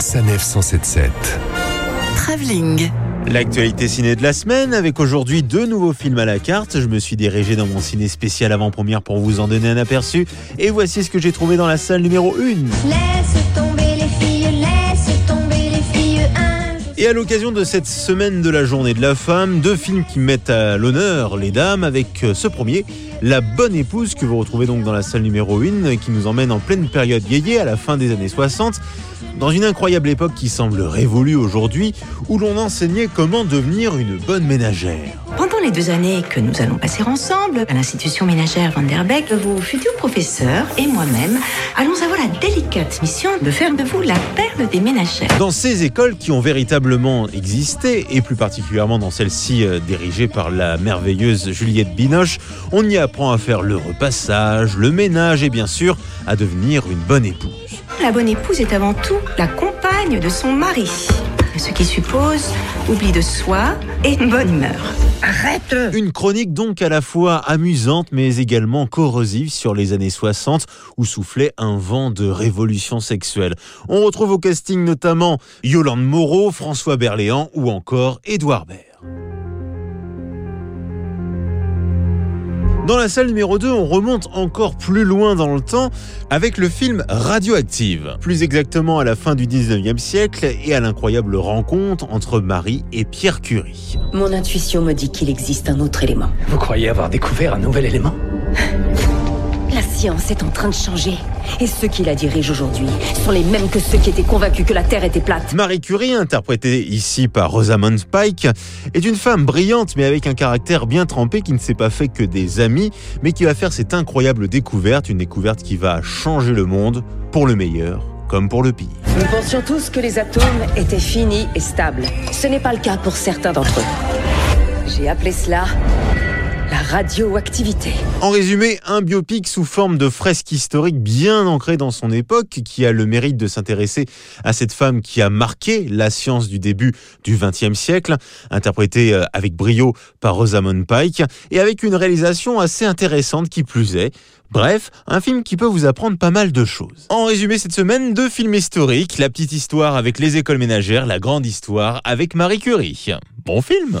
Sanef 177. Travelling. L'actualité ciné de la semaine avec aujourd'hui deux nouveaux films à la carte. Je me suis dirigé dans mon ciné spécial avant-première pour vous en donner un aperçu. Et voici ce que j'ai trouvé dans la salle numéro 1. Laisse tomber Et à l'occasion de cette semaine de la journée de la femme, deux films qui mettent à l'honneur les dames avec euh, ce premier, La bonne épouse que vous retrouvez donc dans la salle numéro 1 qui nous emmène en pleine période yéyé à la fin des années 60 dans une incroyable époque qui semble révolue aujourd'hui où l'on enseignait comment devenir une bonne ménagère. Les deux années que nous allons passer ensemble à l'institution ménagère Van der Beek, vos futurs professeurs et moi-même allons avoir la délicate mission de faire de vous la perle des ménagères. Dans ces écoles qui ont véritablement existé, et plus particulièrement dans celle-ci euh, dirigée par la merveilleuse Juliette Binoche, on y apprend à faire le repassage, le ménage et bien sûr à devenir une bonne épouse. La bonne épouse est avant tout la compagne de son mari, ce qui suppose oubli de soi et une bonne humeur. Arrête Une chronique donc à la fois amusante mais également corrosive sur les années 60 où soufflait un vent de révolution sexuelle. On retrouve au casting notamment Yolande Moreau, François Berléand ou encore Édouard Baird. Dans la salle numéro 2, on remonte encore plus loin dans le temps avec le film Radioactive. Plus exactement à la fin du 19e siècle et à l'incroyable rencontre entre Marie et Pierre Curie. Mon intuition me dit qu'il existe un autre élément. Vous croyez avoir découvert un nouvel élément? science est en train de changer. Et ceux qui la dirigent aujourd'hui sont les mêmes que ceux qui étaient convaincus que la Terre était plate. Marie Curie, interprétée ici par Rosamund Pike, est une femme brillante mais avec un caractère bien trempé qui ne s'est pas fait que des amis, mais qui va faire cette incroyable découverte, une découverte qui va changer le monde pour le meilleur comme pour le pire. Nous pensions tous que les atomes étaient finis et stables. Ce n'est pas le cas pour certains d'entre eux. J'ai appelé cela la radioactivité. En résumé, un biopic sous forme de fresque historique bien ancrée dans son époque, qui a le mérite de s'intéresser à cette femme qui a marqué la science du début du XXe siècle, interprétée euh, avec brio par Rosamund Pike, et avec une réalisation assez intéressante qui plus est. Bref, un film qui peut vous apprendre pas mal de choses. En résumé cette semaine, deux films historiques, la petite histoire avec les écoles ménagères, la grande histoire avec Marie Curie. Bon film